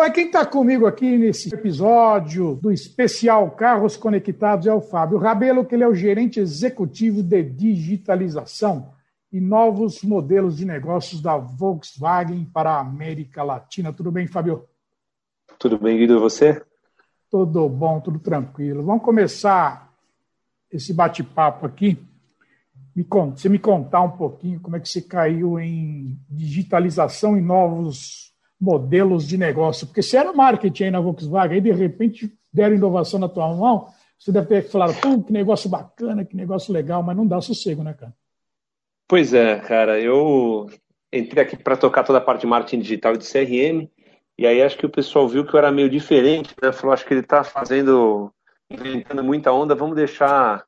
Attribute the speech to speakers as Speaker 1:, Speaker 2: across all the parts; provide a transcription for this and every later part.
Speaker 1: Bom, quem está comigo aqui nesse episódio do especial Carros Conectados é o Fábio Rabelo, que ele é o gerente executivo de digitalização e novos modelos de negócios da Volkswagen para a América Latina. Tudo bem, Fábio?
Speaker 2: Tudo bem, Guido, e você?
Speaker 1: Tudo bom, tudo tranquilo. Vamos começar esse bate-papo aqui. Me conta, você me contar um pouquinho como é que você caiu em digitalização e novos modelos de negócio. Porque se era marketing aí na Volkswagen, aí de repente deram inovação na tua mão, você deve ter falado, pô, que negócio bacana, que negócio legal, mas não dá sossego, né, cara?
Speaker 2: Pois é, cara, eu entrei aqui para tocar toda a parte de marketing digital e de CRM, e aí acho que o pessoal viu que eu era meio diferente, né? Falou, acho que ele está fazendo, inventando muita onda, vamos deixar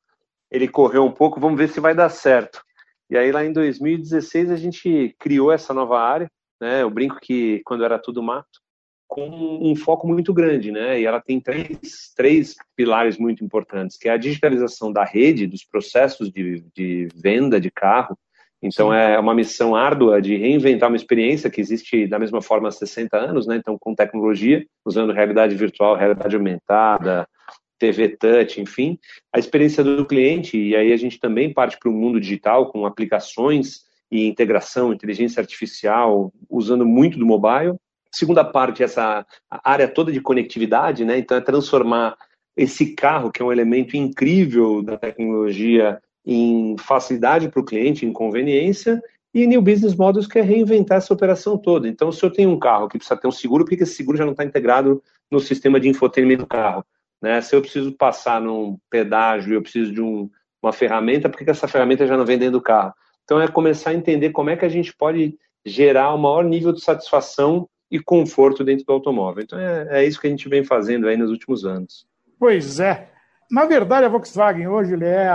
Speaker 2: ele correr um pouco, vamos ver se vai dar certo. E aí lá em 2016 a gente criou essa nova área, né? Eu brinco que quando era tudo mato, com um foco muito grande, né? E ela tem três, três pilares muito importantes, que é a digitalização da rede, dos processos de, de venda de carro. Então Sim. é uma missão árdua de reinventar uma experiência que existe da mesma forma há 60 anos, né? Então com tecnologia, usando realidade virtual, realidade aumentada, TV touch, enfim, a experiência do cliente. E aí a gente também parte para o mundo digital com aplicações e integração, inteligência artificial, usando muito do mobile. Segunda parte, essa área toda de conectividade, né? Então, é transformar esse carro, que é um elemento incrível da tecnologia, em facilidade para o cliente, em conveniência, e New Business Models, que é reinventar essa operação toda. Então, se eu tenho um carro que precisa ter um seguro, por que esse seguro já não está integrado no sistema de infotainment do carro? Né? Se eu preciso passar num pedágio eu preciso de um, uma ferramenta, por que essa ferramenta já não vem dentro do carro? Então, é começar a entender como é que a gente pode gerar o maior nível de satisfação e conforto dentro do automóvel. Então, é, é isso que a gente vem fazendo aí nos últimos anos.
Speaker 1: Pois é. Na verdade, a Volkswagen hoje é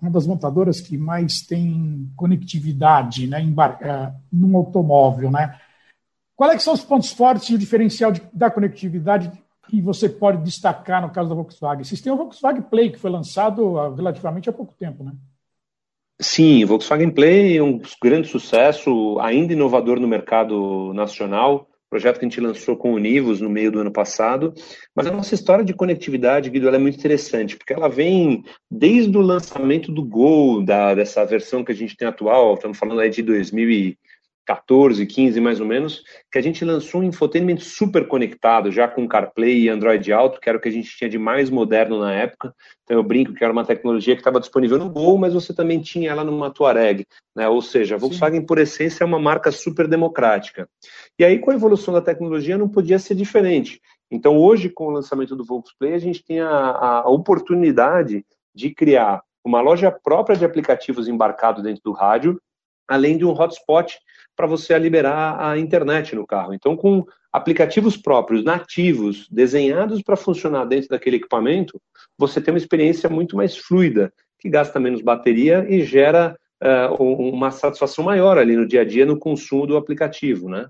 Speaker 1: uma das montadoras que mais tem conectividade né, é, num automóvel. Né? Quais é são os pontos fortes e o diferencial de, da conectividade que você pode destacar no caso da Volkswagen? Vocês têm o Volkswagen Play, que foi lançado relativamente há pouco tempo, né?
Speaker 2: Sim, Volkswagen Play é um grande sucesso, ainda inovador no mercado nacional, projeto que a gente lançou com o Univos no meio do ano passado, mas a nossa história de conectividade, Guido, é muito interessante, porque ela vem desde o lançamento do Gol, da, dessa versão que a gente tem atual, estamos falando aí de 2000 14, 15 mais ou menos, que a gente lançou um infotainment super conectado, já com CarPlay e Android Auto, que era o que a gente tinha de mais moderno na época. Então eu brinco que era uma tecnologia que estava disponível no Gol, mas você também tinha ela numa Touareg, né? Ou seja, a Volkswagen Sim. por essência é uma marca super democrática. E aí com a evolução da tecnologia não podia ser diferente. Então hoje com o lançamento do Volksplay a gente tem a, a oportunidade de criar uma loja própria de aplicativos embarcado dentro do rádio, além de um hotspot para você liberar a internet no carro. Então, com aplicativos próprios, nativos, desenhados para funcionar dentro daquele equipamento, você tem uma experiência muito mais fluida, que gasta menos bateria e gera uh, uma satisfação maior ali no dia a dia no consumo do aplicativo, né?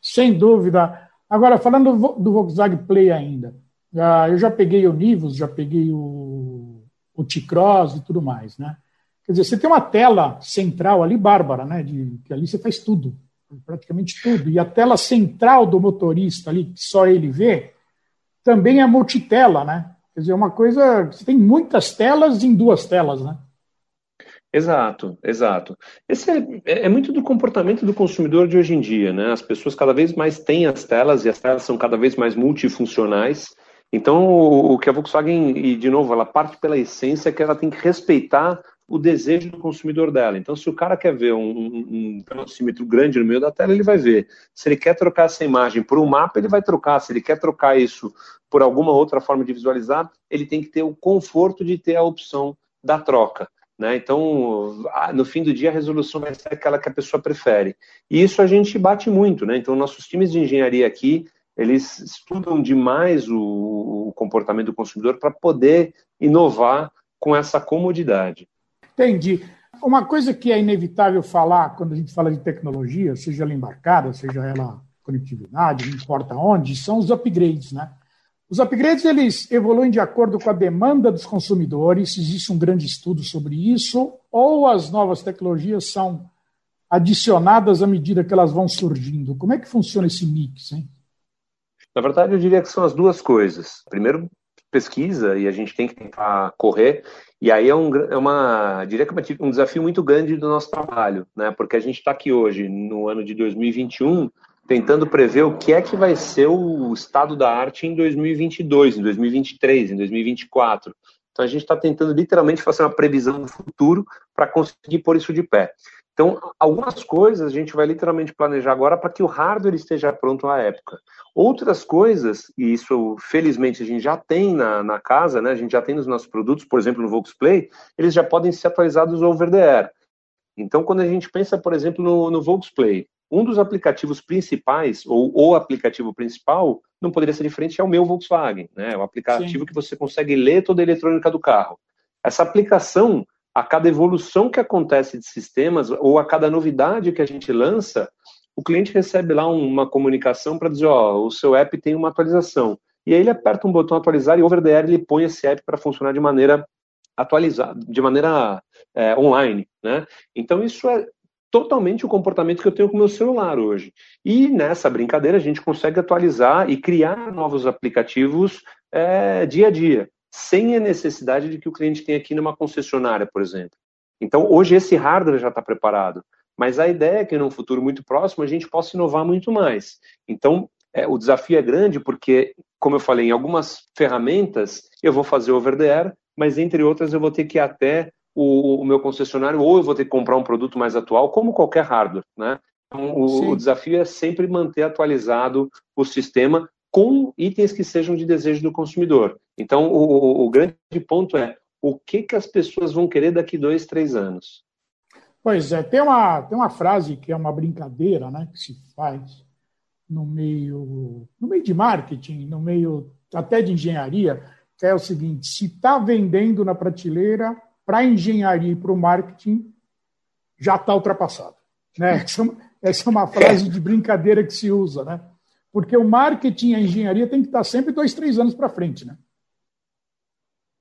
Speaker 1: Sem dúvida. Agora, falando do Volkswagen Play ainda, eu já peguei o Nivus, já peguei o, o T-Cross e tudo mais, né? Quer dizer, você tem uma tela central ali, bárbara, né? De, que ali você faz tudo, praticamente tudo. E a tela central do motorista ali, que só ele vê, também é multitela, né? Quer dizer, é uma coisa. Você tem muitas telas em duas telas, né?
Speaker 2: Exato, exato. Esse é, é, é, muito do comportamento do consumidor de hoje em dia, né? As pessoas cada vez mais têm as telas e as telas são cada vez mais multifuncionais. Então, o, o que a Volkswagen, e de novo, ela parte pela essência que ela tem que respeitar o desejo do consumidor dela. Então, se o cara quer ver um, um velocímetro grande no meio da tela, ele vai ver. Se ele quer trocar essa imagem por um mapa, ele vai trocar. Se ele quer trocar isso por alguma outra forma de visualizar, ele tem que ter o conforto de ter a opção da troca. Né? Então, no fim do dia, a resolução vai ser aquela que a pessoa prefere. E isso a gente bate muito. Né? Então, nossos times de engenharia aqui, eles estudam demais o, o comportamento do consumidor para poder inovar com essa comodidade.
Speaker 1: Entendi. Uma coisa que é inevitável falar quando a gente fala de tecnologia, seja ela embarcada, seja ela conectividade, não importa onde, são os upgrades, né? Os upgrades eles evoluem de acordo com a demanda dos consumidores. Existe um grande estudo sobre isso, ou as novas tecnologias são adicionadas à medida que elas vão surgindo. Como é que funciona esse mix, hein?
Speaker 2: Na verdade, eu diria que são as duas coisas. Primeiro, pesquisa e a gente tem que tentar correr. E aí é, um, é uma, diria que é um desafio muito grande do nosso trabalho, né? Porque a gente está aqui hoje, no ano de 2021, tentando prever o que é que vai ser o estado da arte em 2022, em 2023, em 2024. Então a gente está tentando literalmente fazer uma previsão do futuro para conseguir pôr isso de pé. Então, algumas coisas a gente vai literalmente planejar agora para que o hardware esteja pronto à época. Outras coisas, e isso felizmente a gente já tem na, na casa, né? a gente já tem nos nossos produtos, por exemplo no Volksplay, eles já podem ser atualizados over the air. Então, quando a gente pensa, por exemplo, no, no Volksplay, um dos aplicativos principais, ou o aplicativo principal, não poderia ser diferente, é o meu Volkswagen, né? É o aplicativo Sim. que você consegue ler toda a eletrônica do carro. Essa aplicação, a cada evolução que acontece de sistemas, ou a cada novidade que a gente lança, o cliente recebe lá uma comunicação para dizer, ó, o seu app tem uma atualização. E aí ele aperta um botão atualizar e over the air ele põe esse app para funcionar de maneira atualizada, de maneira é, online, né? Então isso é totalmente o comportamento que eu tenho com o meu celular hoje. E nessa brincadeira a gente consegue atualizar e criar novos aplicativos é, dia a dia, sem a necessidade de que o cliente tenha aqui numa concessionária, por exemplo. Então hoje esse hardware já está preparado, mas a ideia é que num futuro muito próximo a gente possa inovar muito mais. Então é, o desafio é grande porque, como eu falei, em algumas ferramentas eu vou fazer over the air, mas entre outras eu vou ter que ir até o, o, meu concessionário, ou eu vou ter que comprar um produto mais atual, como qualquer hardware, né? Então, o, o desafio é sempre manter atualizado o sistema com itens que sejam de desejo do consumidor. Então, o, o, grande ponto é o que, que as pessoas vão querer daqui dois, três anos.
Speaker 1: Pois é, tem uma, tem uma frase que é uma brincadeira né, que se faz no meio, no meio de marketing, no meio até de engenharia, que é o seguinte: se está vendendo na prateleira, para engenharia e para o marketing já está ultrapassado. Né? É essa é uma frase de brincadeira que se usa, né? Porque o marketing e a engenharia tem que estar sempre dois, três anos para frente, né?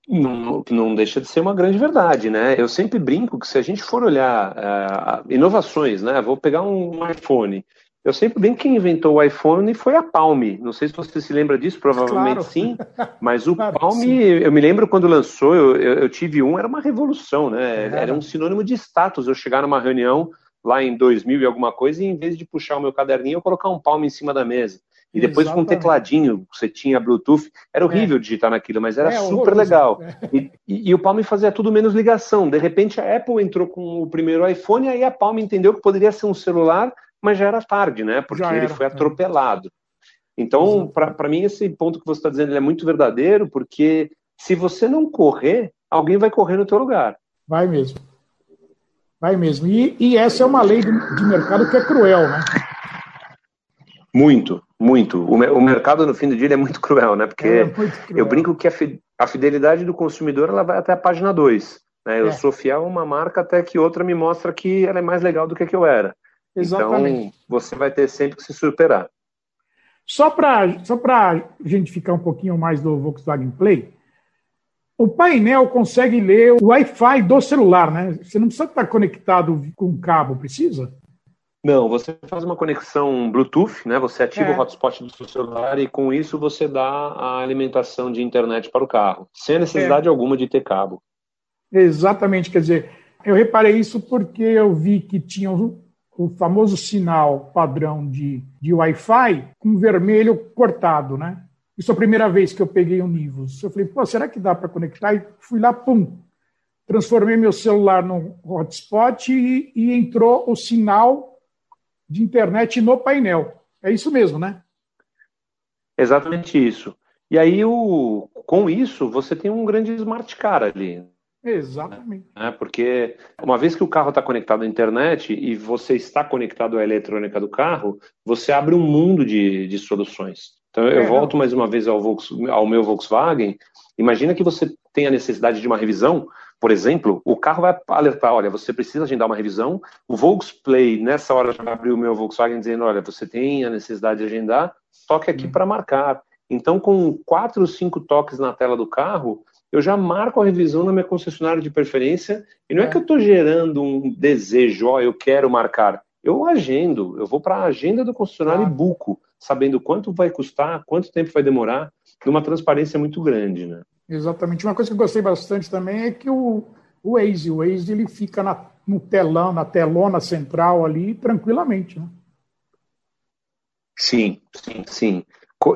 Speaker 2: Não, não deixa de ser uma grande verdade, né? Eu sempre brinco que se a gente for olhar uh, inovações, né? Vou pegar um iPhone. Eu sempre bem que quem inventou o iPhone foi a Palm. Não sei se você se lembra disso, provavelmente claro. sim. Mas o claro, Palm, sim. eu me lembro quando lançou, eu, eu, eu, tive um, era uma revolução, né? Era. era um sinônimo de status. Eu chegar numa reunião lá em 2000 e alguma coisa, e em vez de puxar o meu caderninho, eu colocar um Palm em cima da mesa. E depois Exatamente. com um tecladinho, você tinha Bluetooth, era horrível é. digitar naquilo, mas era é, super legal. É. E, e, e, o Palm fazia tudo menos ligação. De repente a Apple entrou com o primeiro iPhone, aí a Palm entendeu que poderia ser um celular mas já era tarde, né? Porque ele foi é. atropelado. Então, para mim, esse ponto que você está dizendo é muito verdadeiro, porque se você não correr, alguém vai correr no teu lugar.
Speaker 1: Vai mesmo. Vai mesmo. E, e essa é uma lei de, de mercado que é cruel, né?
Speaker 2: Muito, muito. O, o, mercado, no fim do dia, é muito cruel, né? Porque é eu brinco que a, fidelidade do consumidor ela vai até a página 2. Né? Eu é. sou fiel a uma marca até que outra me mostra que ela é mais legal do que que eu era. Exatamente. Então, você vai ter sempre que se superar.
Speaker 1: Só para só a gente ficar um pouquinho mais do Volkswagen Play, o painel consegue ler o Wi-Fi do celular, né? Você não precisa estar conectado com cabo, precisa?
Speaker 2: Não, você faz uma conexão Bluetooth, né? Você ativa é. o hotspot do seu celular e com isso você dá a alimentação de internet para o carro, sem necessidade é. alguma de ter cabo.
Speaker 1: Exatamente, quer dizer, eu reparei isso porque eu vi que tinha o famoso sinal padrão de, de Wi-Fi com vermelho cortado, né? Isso é a primeira vez que eu peguei o Nivus. Eu falei, pô, será que dá para conectar? E fui lá, pum, transformei meu celular no hotspot e, e entrou o sinal de internet no painel. É isso mesmo, né?
Speaker 2: Exatamente isso. E aí, o, com isso, você tem um grande smart car ali.
Speaker 1: Exatamente.
Speaker 2: É, porque uma vez que o carro está conectado à internet e você está conectado à eletrônica do carro, você abre um mundo de, de soluções. Então eu é, volto mais uma vez ao, Volks, ao meu Volkswagen. Imagina que você tem a necessidade de uma revisão, por exemplo, o carro vai alertar, olha, você precisa agendar uma revisão. O Volksplay, nessa hora, já abriu o meu Volkswagen dizendo, olha, você tem a necessidade de agendar, toque aqui hum. para marcar. Então, com quatro ou cinco toques na tela do carro, eu já marco a revisão na minha concessionária de preferência, e não é, é que eu estou gerando um desejo, ó, eu quero marcar. Eu agendo, eu vou para a agenda do concessionário ah. e buco, sabendo quanto vai custar, quanto tempo vai demorar, numa transparência muito grande, né?
Speaker 1: Exatamente. Uma coisa que eu gostei bastante também é que o, o Waze, o Waze ele fica na, no telão, na telona central ali, tranquilamente, né?
Speaker 2: Sim, sim, sim.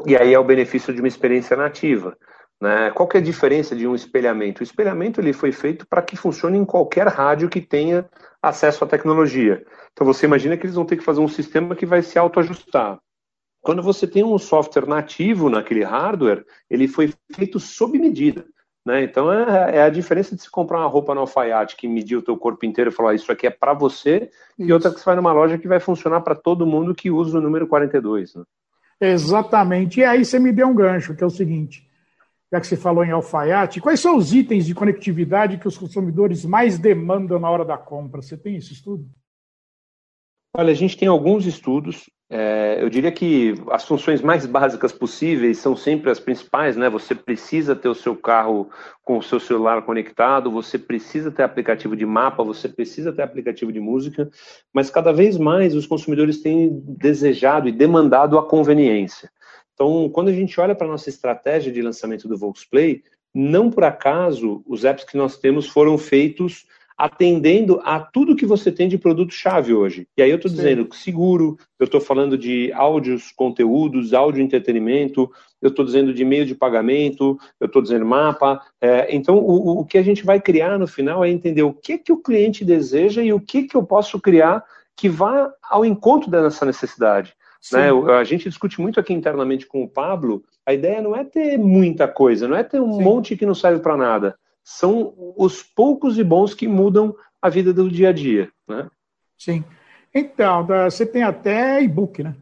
Speaker 2: E aí é o benefício de uma experiência nativa. Né? Qual que é a diferença de um espelhamento? O espelhamento ele foi feito para que funcione em qualquer rádio que tenha acesso à tecnologia. Então você imagina que eles vão ter que fazer um sistema que vai se autoajustar. Quando você tem um software nativo naquele hardware, ele foi feito sob medida. Né? Então é, é, a diferença de se comprar uma roupa no alfaiate que mediu o teu corpo inteiro e falar isso aqui é para você, isso. e outra que você vai numa loja que vai funcionar para todo mundo que usa o número 42. Né?
Speaker 1: Exatamente. E aí você me deu um gancho, que é o seguinte: já que você falou em alfaiate, quais são os itens de conectividade que os consumidores mais demandam na hora da compra? Você tem esse estudo?
Speaker 2: Olha, a gente tem alguns estudos. É, eu diria que as funções mais básicas possíveis são sempre as principais, né? Você precisa ter o seu carro com o seu celular conectado, você precisa ter aplicativo de mapa, você precisa ter aplicativo de música, mas cada vez mais os consumidores têm desejado e demandado a conveniência. Então, quando a gente olha para a nossa estratégia de lançamento do Volksplay, não por acaso os apps que nós temos foram feitos atendendo a tudo que você tem de produto-chave hoje. E aí eu estou dizendo seguro, eu estou falando de áudios, conteúdos, áudio entretenimento, eu estou dizendo de meio de pagamento, eu estou dizendo mapa. É, então, o, o que a gente vai criar no final é entender o que, que o cliente deseja e o que, que eu posso criar que vá ao encontro dessa necessidade. Né? A gente discute muito aqui internamente com o Pablo. A ideia não é ter muita coisa, não é ter um Sim. monte que não serve para nada. São os poucos e bons que mudam a vida do dia a dia. Né?
Speaker 1: Sim. Então, você tem até e-book, né?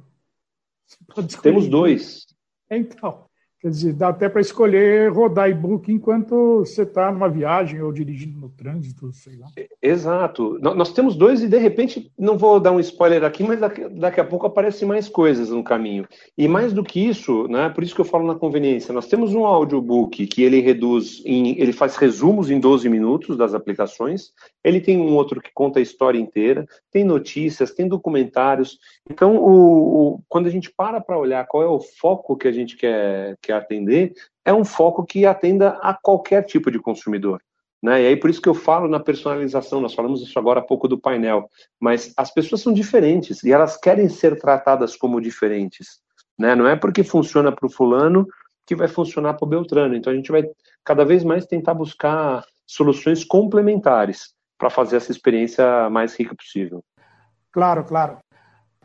Speaker 2: Temos dois.
Speaker 1: Então, Quer dizer, dá até para escolher rodar e-book enquanto você está numa viagem ou dirigindo no trânsito, sei lá.
Speaker 2: Exato. Nós temos dois e, de repente, não vou dar um spoiler aqui, mas daqui, a pouco aparecem mais coisas no caminho. E mais do que isso, né, por isso que eu falo na conveniência, nós temos um audiobook que ele reduz, em, ele faz resumos em 12 minutos das aplicações, ele tem um outro que conta a história inteira, tem notícias, tem documentários. Então, o, o quando a gente para para olhar qual é o foco que a gente quer, quer atender, é um foco que atenda a qualquer tipo de consumidor. Né? E aí por isso que eu falo na personalização, nós falamos isso agora há pouco do painel, mas as pessoas são diferentes e elas querem ser tratadas como diferentes. Né? Não é porque funciona para o fulano que vai funcionar para o Beltrano. Então a gente vai cada vez mais tentar buscar soluções complementares para fazer essa experiência mais rica possível.
Speaker 1: Claro, claro.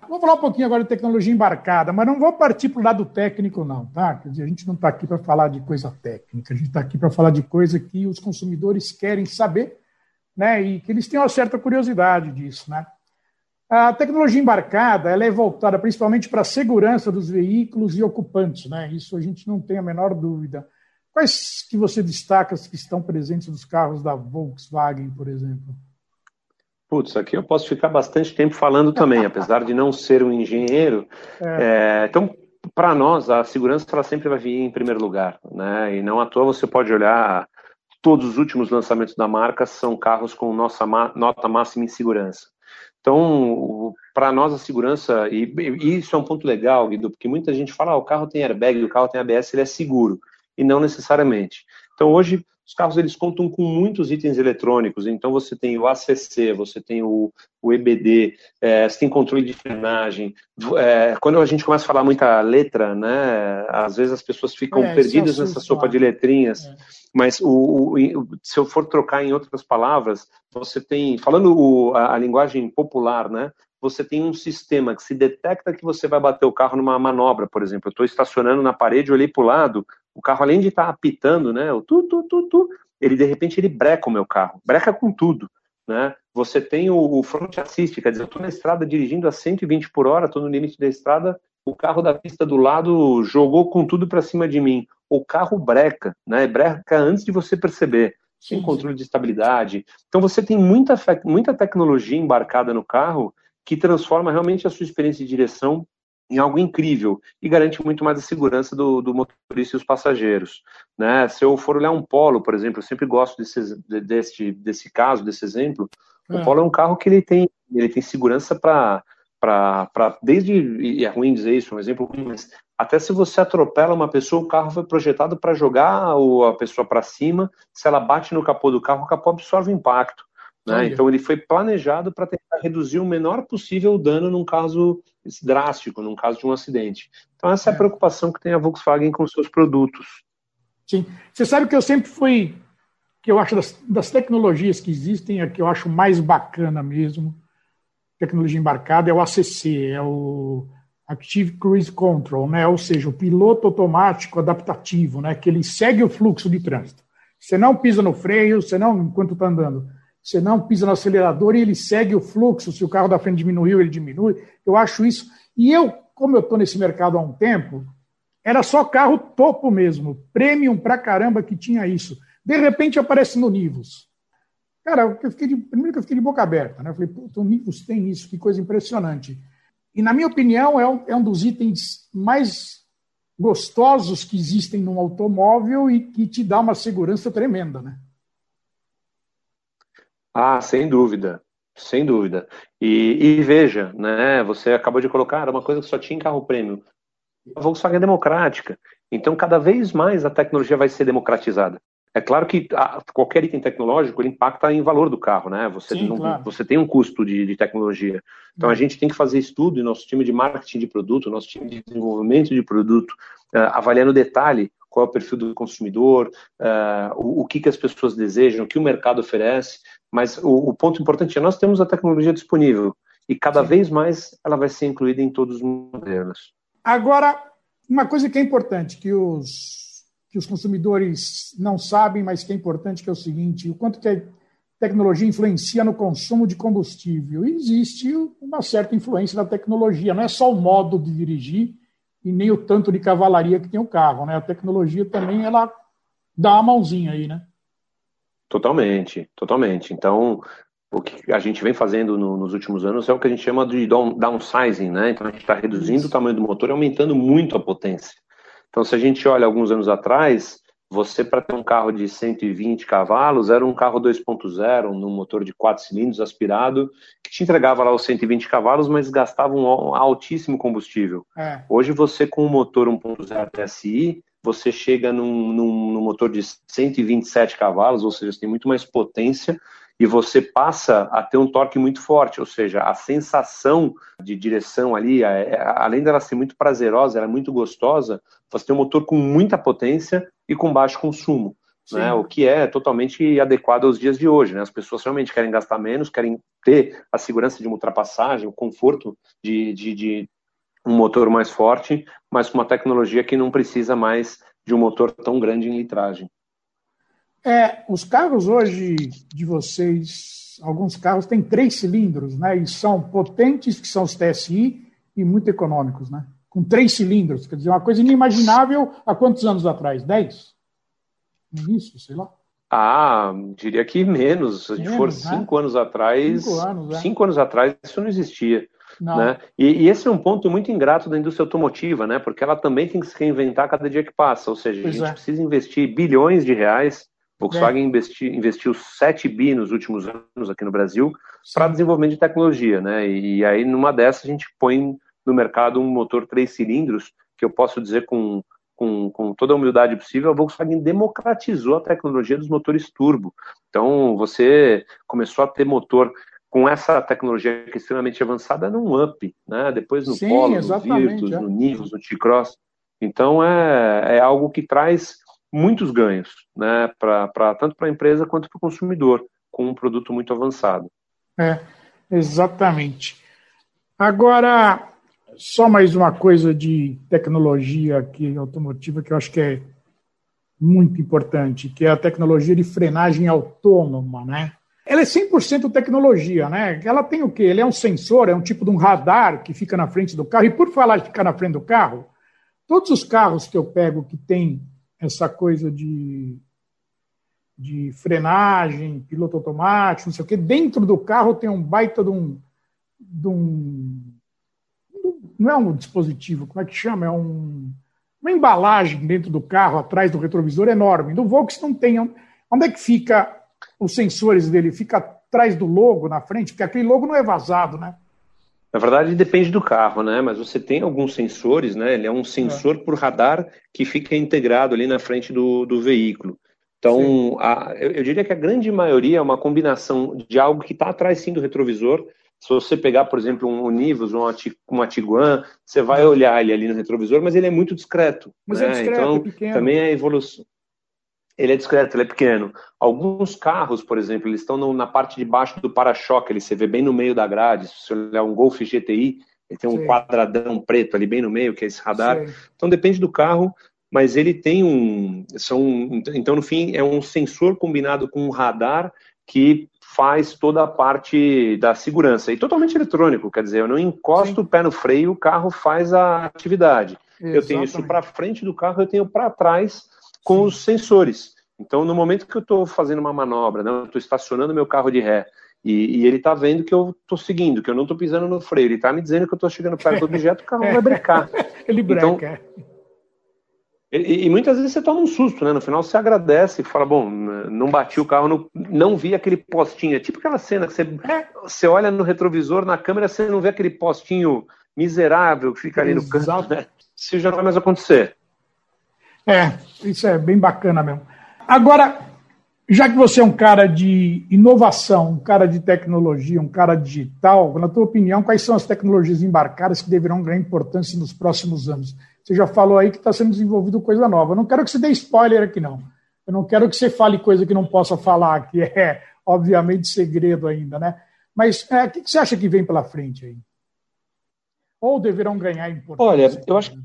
Speaker 1: Vamos falar um pouquinho agora de tecnologia embarcada, mas não vou partir para o lado técnico, não, tá? Quer dizer, a gente não está aqui para falar de coisa técnica, a gente está aqui para falar de coisa que os consumidores querem saber, né? E que eles têm uma certa curiosidade disso, né? A tecnologia embarcada ela é voltada principalmente para a segurança dos veículos e ocupantes, né? Isso a gente não tem a menor dúvida. Quais que você destaca que estão presentes nos carros da Volkswagen, por exemplo?
Speaker 2: Putz, aqui eu posso ficar bastante tempo falando também, apesar de não ser um engenheiro. É. É, então, para nós, a segurança ela sempre vai vir em primeiro lugar, né? E não à toa você pode olhar todos os últimos lançamentos da marca são carros com nossa nota máxima em segurança. Então, para nós a segurança e, e, isso é um ponto legal, Guido, porque muita gente fala, ah, o carro tem airbag, o carro tem ABS, ele é seguro e não necessariamente. Então, hoje os carros eles contam com muitos itens eletrônicos, então você tem o ACC, você tem o, o EBD, é, você tem controle de frenagem. É, quando a gente começa a falar muita letra, né, às vezes as pessoas ficam é, perdidas nessa sopa de letrinhas. É. Mas o, o, se eu for trocar em outras palavras, você tem, falando a, a linguagem popular, né, você tem um sistema que se detecta que você vai bater o carro numa manobra, por exemplo. Eu estou estacionando na parede, olhei para o lado, o carro, além de estar tá apitando, né, o tu, tu, tu, tu, ele de repente ele breca o meu carro, breca com tudo. Né? Você tem o, o front assist, quer dizer, eu estou na estrada dirigindo a 120 por hora, estou no limite da estrada, o carro da pista do lado jogou com tudo para cima de mim. O carro breca, né? Breca antes de você perceber, sem controle de estabilidade. Então você tem muita, muita tecnologia embarcada no carro que transforma realmente a sua experiência de direção em algo incrível e garante muito mais a segurança do, do motorista e os passageiros. Né? Se eu for olhar um Polo, por exemplo, eu sempre gosto desse, desse, desse caso, desse exemplo. É. O Polo é um carro que ele tem, ele tem segurança para para desde e é ruim dizer isso, um exemplo ruim, mas até se você atropela uma pessoa, o carro foi projetado para jogar a pessoa para cima. Se ela bate no capô do carro, o capô absorve o impacto. Né? Então ele foi planejado para tentar reduzir o menor possível o dano num caso drástico, num caso de um acidente. Então essa é a é. preocupação que tem a Volkswagen com seus produtos.
Speaker 1: Sim. Você sabe que eu sempre fui, que eu acho das, das tecnologias que existem, a que eu acho mais bacana mesmo, tecnologia embarcada, é o ACC, é o Active Cruise Control, né? ou seja, o piloto automático adaptativo, né? que ele segue o fluxo de trânsito. Você não pisa no freio, você não, enquanto está andando, você não pisa no acelerador e ele segue o fluxo. Se o carro da frente diminuiu, ele diminui. Eu acho isso. E eu, como eu estou nesse mercado há um tempo, era só carro topo mesmo, premium pra caramba que tinha isso. De repente aparece no Nivus. Cara, eu fiquei de, primeiro que eu fiquei de boca aberta, né? Eu falei, puta, o Nivus tem isso, que coisa impressionante. E, na minha opinião, é um, é um dos itens mais gostosos que existem num automóvel e que te dá uma segurança tremenda, né?
Speaker 2: Ah, sem dúvida, sem dúvida. E, e, veja, né, você acabou de colocar uma coisa que só tinha em carro premium. A Volkswagen é democrática, então cada vez mais a tecnologia vai ser democratizada. É claro que a, qualquer item tecnológico ele impacta em valor do carro, né? Você, Sim, não, claro. você tem um custo de, de tecnologia. Então a gente tem que fazer estudo, e nosso time de marketing de produto, nosso time de desenvolvimento de produto, uh, avaliando o detalhe qual é o perfil do consumidor, uh, o, o que, que as pessoas desejam, o que o mercado oferece, mas o, o ponto importante é nós temos a tecnologia disponível e cada Sim. vez mais ela vai ser incluída em todos os modelos.
Speaker 1: Agora, uma coisa que é importante, que os, que os consumidores não sabem, mas que é importante, que é o seguinte, o quanto que a tecnologia influencia no consumo de combustível. Existe uma certa influência da tecnologia, não é só o modo de dirigir e nem o tanto de cavalaria que tem o carro, né? A tecnologia também, ela dá uma mãozinha aí, né?
Speaker 2: Totalmente, totalmente. Então, o que a gente vem fazendo no, nos últimos anos é o que a gente chama de downsizing, né? Então a gente está reduzindo o tamanho do motor e aumentando muito a potência. Então, se a gente olha alguns anos atrás, você para ter um carro de 120 cavalos era um carro 2.0, num motor de 4 cilindros aspirado, que te entregava lá os 120 cavalos, mas gastava um altíssimo combustível. É. Hoje você com um motor 1.0 TSI, você chega num, num, num, motor de 127 cavalos, ou seja, você tem muito mais potência e você passa a ter um torque muito forte, ou seja, a sensação de direção ali, além dela ser muito prazerosa, ela é muito gostosa, você tem um motor com muita potência e com baixo consumo. Né, o que é totalmente adequado aos dias de hoje. Né? As pessoas realmente querem gastar menos, querem ter a segurança de uma ultrapassagem, o conforto de, de, de um motor mais forte, mas com uma tecnologia que não precisa mais de um motor tão grande em litragem.
Speaker 1: É, os carros hoje de vocês, alguns carros têm três cilindros, né? E são potentes, que são os TSI, e muito econômicos, né? Com três cilindros, quer dizer, uma coisa inimaginável há quantos anos atrás? Dez? Isso, sei lá.
Speaker 2: Ah, diria que menos. Se a gente for né? cinco anos atrás, cinco anos, é. cinco anos atrás isso não existia. Né? E, e, esse é um ponto muito ingrato da indústria automotiva, né? porque ela também tem que se reinventar cada dia que passa. Ou seja, pois a gente é. precisa investir bilhões de reais. Volkswagen é. investi, investiu 7 bi nos últimos anos aqui no Brasil para desenvolvimento de tecnologia. Né? E, e aí, numa dessas, a gente põe no mercado um motor três cilindros, que eu posso dizer com, com, com, toda a humildade possível, a Volkswagen democratizou a tecnologia dos motores turbo. Então, você começou a ter motor com essa tecnologia que é extremamente avançada num up, né? Depois no Sim, Polo, no Virtus, é. no Nivus, no T-Cross. Então é, é algo que traz muitos ganhos, né? Pra, pra tanto para a empresa quanto para o consumidor, com um produto muito avançado.
Speaker 1: É, exatamente. Agora, só mais uma coisa de tecnologia aqui automotiva que eu acho que é muito importante, que é a tecnologia de frenagem autônoma, né? Ela é 100% tecnologia, né? Ela tem o quê? Ele é um sensor, é um tipo de um radar que fica na frente do carro. E por falar de ficar na frente do carro, todos os carros que eu pego que tem essa coisa de, de frenagem, piloto automático, não sei o quê, dentro do carro tem um baita de um, de um não é um dispositivo, como é que chama? É um, uma embalagem dentro do carro, atrás do retrovisor enorme. No Volks não tem. Onde é que fica os sensores dele? Fica atrás do logo na frente? Porque aquele logo não é vazado, né?
Speaker 2: Na verdade, depende do carro, né? Mas você tem alguns sensores, né? Ele é um sensor é. por radar que fica integrado ali na frente do, do veículo. Então, a, eu, eu, diria que a grande maioria é uma combinação de algo que está atrás sim do retrovisor se você pegar, por exemplo, um Univos, um, uma Tiguan, você vai olhar ele ali no retrovisor, mas ele é muito discreto.
Speaker 1: Mas é né? é discreto,
Speaker 2: então,
Speaker 1: é pequeno.
Speaker 2: também é evolução. Ele é discreto, ele é pequeno. Alguns carros, por exemplo, eles estão no, na parte de baixo do para-choque, ele você vê bem no meio da grade. Se você olhar um Golf GTI, ele tem um Sim. quadradão preto ali bem no meio, que é esse radar. Sim. Então depende do carro, mas ele tem um. São, então, no fim, é um sensor combinado com um radar que faz toda a parte da segurança. E totalmente eletrônico, quer dizer, eu não encosto Sim. o pé no freio, o carro faz a atividade. Exatamente. Eu tenho isso para frente do carro, eu tenho para trás com os sensores. Então, no momento que eu estou fazendo uma manobra, né, eu estou estacionando meu carro de ré, e, e ele está vendo que eu estou seguindo, que eu não estou pisando no freio, ele está me dizendo que eu estou chegando perto do objeto, o carro vai brecar.
Speaker 1: ele breca. Então,
Speaker 2: e, e, muitas vezes você toma um susto, né? No final você agradece e fala, bom, não bati o carro, não, não vi aquele postinho. É tipo aquela cena que você, é. você olha no retrovisor, na câmera, você não vê aquele postinho miserável que fica ali no canto, né? Isso já não vai mais acontecer.
Speaker 1: É, isso é bem bacana mesmo. Agora, já que você é um cara de inovação, um cara de tecnologia, um cara digital, na tua opinião, quais são as tecnologias embarcadas que deverão ganhar importância nos próximos anos? Você já falou aí que está sendo desenvolvido coisa nova. Eu não quero que você dê spoiler aqui, não. Eu não quero que você fale coisa que não possa falar, que é, obviamente, segredo ainda, né? Mas é, o que você acha que vem pela frente aí? Ou deverão ganhar importância?
Speaker 2: Olha, eu acho que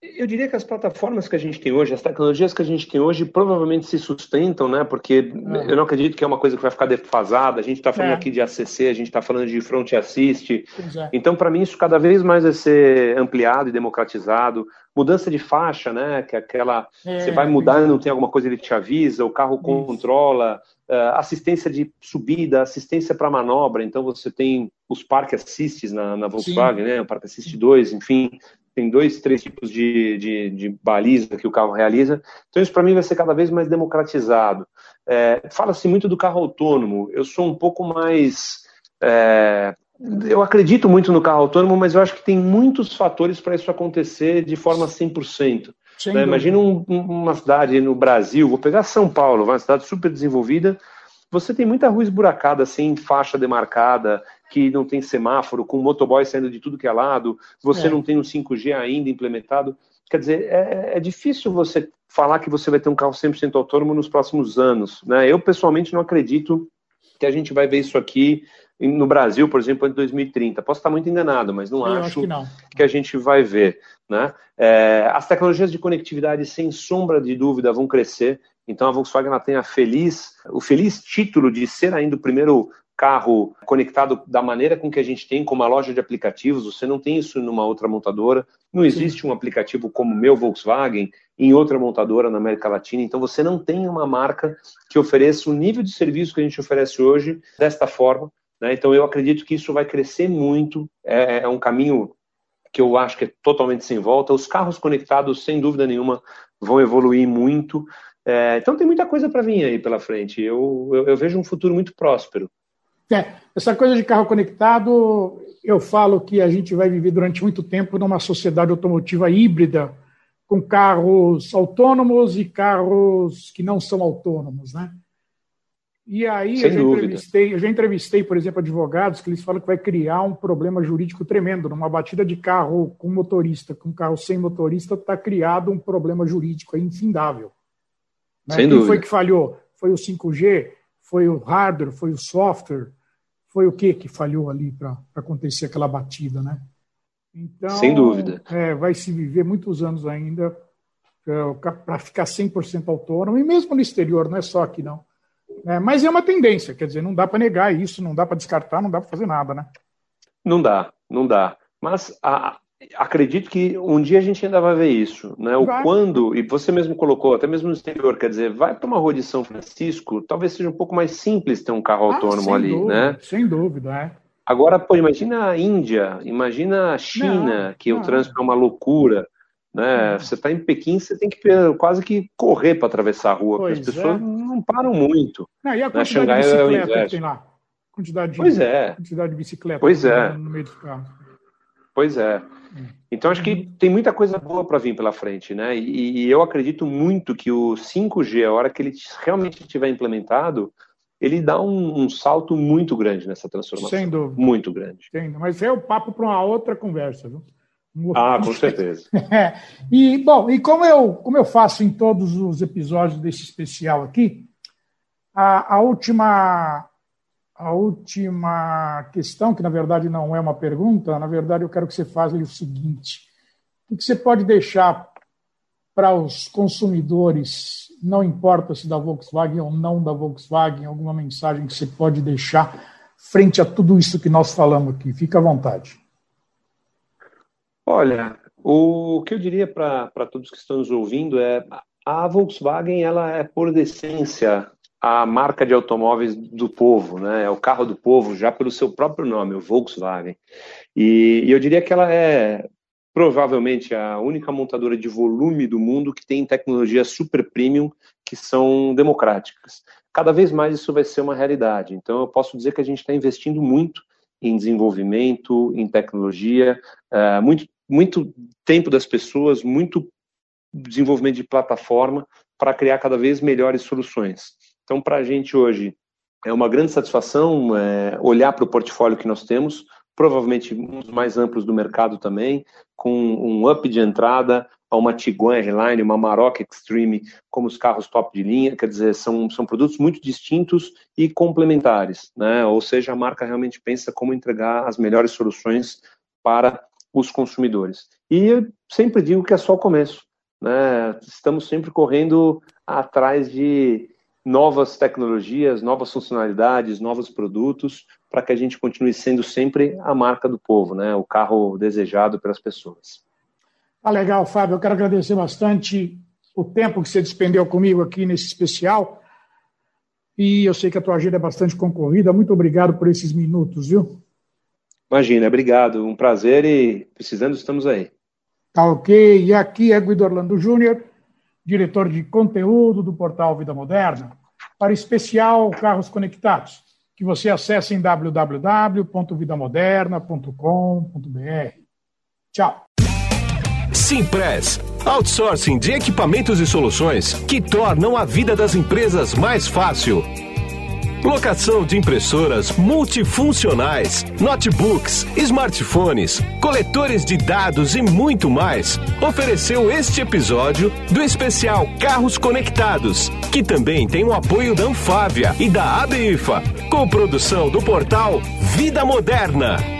Speaker 2: eu diria que as plataformas que a gente tem hoje, as tecnologias que a gente tem hoje, provavelmente se sustentam, né? Porque é. eu não acredito que é uma coisa que vai ficar defasada. A gente está falando é. aqui de ACC, a gente está falando de front assist. É. Então, para mim, isso cada vez mais vai ser ampliado e democratizado. Mudança de faixa, né? Que é aquela. É, você vai mudar e não tem alguma coisa, ele te avisa, o carro controla. Uh, assistência de subida, assistência para manobra. Então, você tem os Park Assists na, na Volkswagen, Sim. né? O Park Assist 2, enfim tem dois, três tipos de, de, de baliza que o carro realiza. Então, isso para mim vai ser cada vez mais democratizado. É, Fala-se muito do carro autônomo. Eu sou um pouco mais. É, eu acredito muito no carro autônomo, mas eu acho que tem muitos fatores para isso acontecer de forma 100%. Né? Imagina um, uma cidade no Brasil, vou pegar São Paulo, uma cidade super desenvolvida, você tem muita rua esburacada, sem faixa demarcada, que não tem semáforo, com motoboy saindo de tudo que é lado, você é. não tem um 5G ainda implementado. Quer dizer, é, é, difícil você falar que você vai ter um carro 100% autônomo nos próximos anos. Né? Eu, pessoalmente, não acredito que a gente vai ver isso aqui no Brasil, por exemplo, em 2030. Posso estar muito enganado, mas não acho,
Speaker 1: acho que, não.
Speaker 2: que, a gente vai ver. Né? É, as tecnologias de conectividade, sem sombra de dúvida, vão crescer. Então a Volkswagen ela tem a feliz, o feliz título de ser ainda o primeiro carro conectado da maneira com que a gente tem, com uma loja de aplicativos, você não tem isso numa outra montadora, não existe um aplicativo como o meu Volkswagen em outra montadora na América Latina, então você não tem uma marca que ofereça o nível de serviço que a gente oferece hoje desta forma, né? então eu acredito que isso vai crescer muito, é, é um caminho que eu acho que é totalmente sem volta, os carros conectados, sem dúvida nenhuma, vão evoluir muito, é, então tem muita coisa para vir aí pela frente. Eu, eu, eu, vejo um futuro muito próspero.
Speaker 1: É, essa coisa de carro conectado, eu falo que a gente vai viver durante muito tempo numa sociedade automotiva híbrida, com carros autônomos e carros que não são autônomos, né? E aí eu já, entrevistei, eu já entrevistei, por exemplo, advogados que eles falam que vai criar um problema jurídico tremendo. Numa batida de carro com motorista, com carro sem motorista, está criado um problema jurídico infindável. Né?
Speaker 2: Sem
Speaker 1: Quem
Speaker 2: dúvida.
Speaker 1: foi que falhou? Foi o 5G? Foi o hardware? Foi o software? Foi o que que falhou ali para acontecer aquela batida, né?
Speaker 2: Então, Sem dúvida.
Speaker 1: É, vai se viver muitos anos ainda para ficar 100% autônomo, e mesmo no exterior, não é só aqui não. É, mas é uma tendência, quer dizer, não dá para negar isso, não dá para descartar, não dá para fazer nada, né?
Speaker 2: Não dá, não dá. Mas a, acredito que um dia a gente ainda vai ver isso, né? O vai. quando, e você mesmo colocou, até mesmo no exterior, quer dizer, vai para uma rua de São Francisco, talvez seja um pouco mais simples ter um carro ah, autônomo ali,
Speaker 1: dúvida,
Speaker 2: né?
Speaker 1: Sem dúvida, é.
Speaker 2: Agora, pô, imagina a Índia, imagina a China, não, que não. o trânsito é uma loucura. Né? Você está em Pequim, você tem que quase que correr para atravessar a rua, pois porque as pessoas é. não param muito.
Speaker 1: Não, e a né? quantidade né? de é bicicleta é que tem lá? Quantidade de,
Speaker 2: pois é.
Speaker 1: quantidade de bicicleta
Speaker 2: pois é.
Speaker 1: no meio dos carros.
Speaker 2: Pois é. Hum. Então acho que uhum. tem muita coisa boa para vir pela frente, né? E, e, eu acredito muito que o 5G, a hora que ele realmente estiver implementado, ele dá um, um, salto muito grande nessa transformação.
Speaker 1: Sem dúvida.
Speaker 2: Muito grande.
Speaker 1: Sem Mas é o papo para uma outra conversa, viu?
Speaker 2: Ah, com certeza.
Speaker 1: é. E, bom, e como eu, como eu faço em todos os episódios desse especial aqui, a, a, última, a última questão, que na verdade não é uma pergunta, na verdade eu quero que você faça o seguinte: o que você pode deixar para os consumidores não importa se da Volkswagen ou não da Volkswagen, alguma mensagem que você pode deixar frente a tudo isso que nós falamos aqui. Fica à vontade.
Speaker 2: Olha, o que eu diria para todos que estão nos ouvindo é a Volkswagen ela é por essência a marca de automóveis do povo, né? É o carro do povo já pelo seu próprio nome, o Volkswagen. E, e eu diria que ela é provavelmente a única montadora de volume do mundo que tem tecnologias super premium que são democráticas. Cada vez mais isso vai ser uma realidade. Então, eu posso dizer que a gente está investindo muito em desenvolvimento, em tecnologia, uh, muito, muito tempo das pessoas, muito desenvolvimento de plataforma para criar cada vez melhores soluções. Então, para a gente hoje é uma grande satisfação é, olhar para o portfólio que nós temos, provavelmente um dos mais amplos do mercado também, com um up de entrada a uma Tiguan R-Line, uma Maroc Extreme, como os carros top de linha, quer dizer, são, são produtos muito distintos e complementares, né? ou seja, a marca realmente pensa como entregar as melhores soluções para os consumidores. E eu sempre digo que é só o começo, né? estamos sempre correndo atrás de novas tecnologias, novas funcionalidades, novos produtos, para que a gente continue sendo sempre a marca do povo, né? o carro desejado pelas pessoas.
Speaker 1: Tá legal, Fábio. Eu quero agradecer bastante o tempo que você despendeu comigo aqui nesse especial. E eu sei que a tua agenda é bastante concorrida. Muito obrigado por esses minutos, viu?
Speaker 2: Imagina, obrigado. Um prazer e precisando, estamos aí.
Speaker 1: Tá ok. E aqui é Guido Orlando Júnior diretor de conteúdo do portal Vida Moderna, para o especial Carros Conectados, que você acessa em www.vidamoderna.com.br. Tchau.
Speaker 3: Simpress, outsourcing de equipamentos e soluções que tornam a vida das empresas mais fácil. Locação de impressoras multifuncionais, notebooks, smartphones, coletores de dados e muito mais. Ofereceu este episódio do especial Carros Conectados, que também tem o apoio da Anfávia e da ABIFA, com produção do portal Vida Moderna.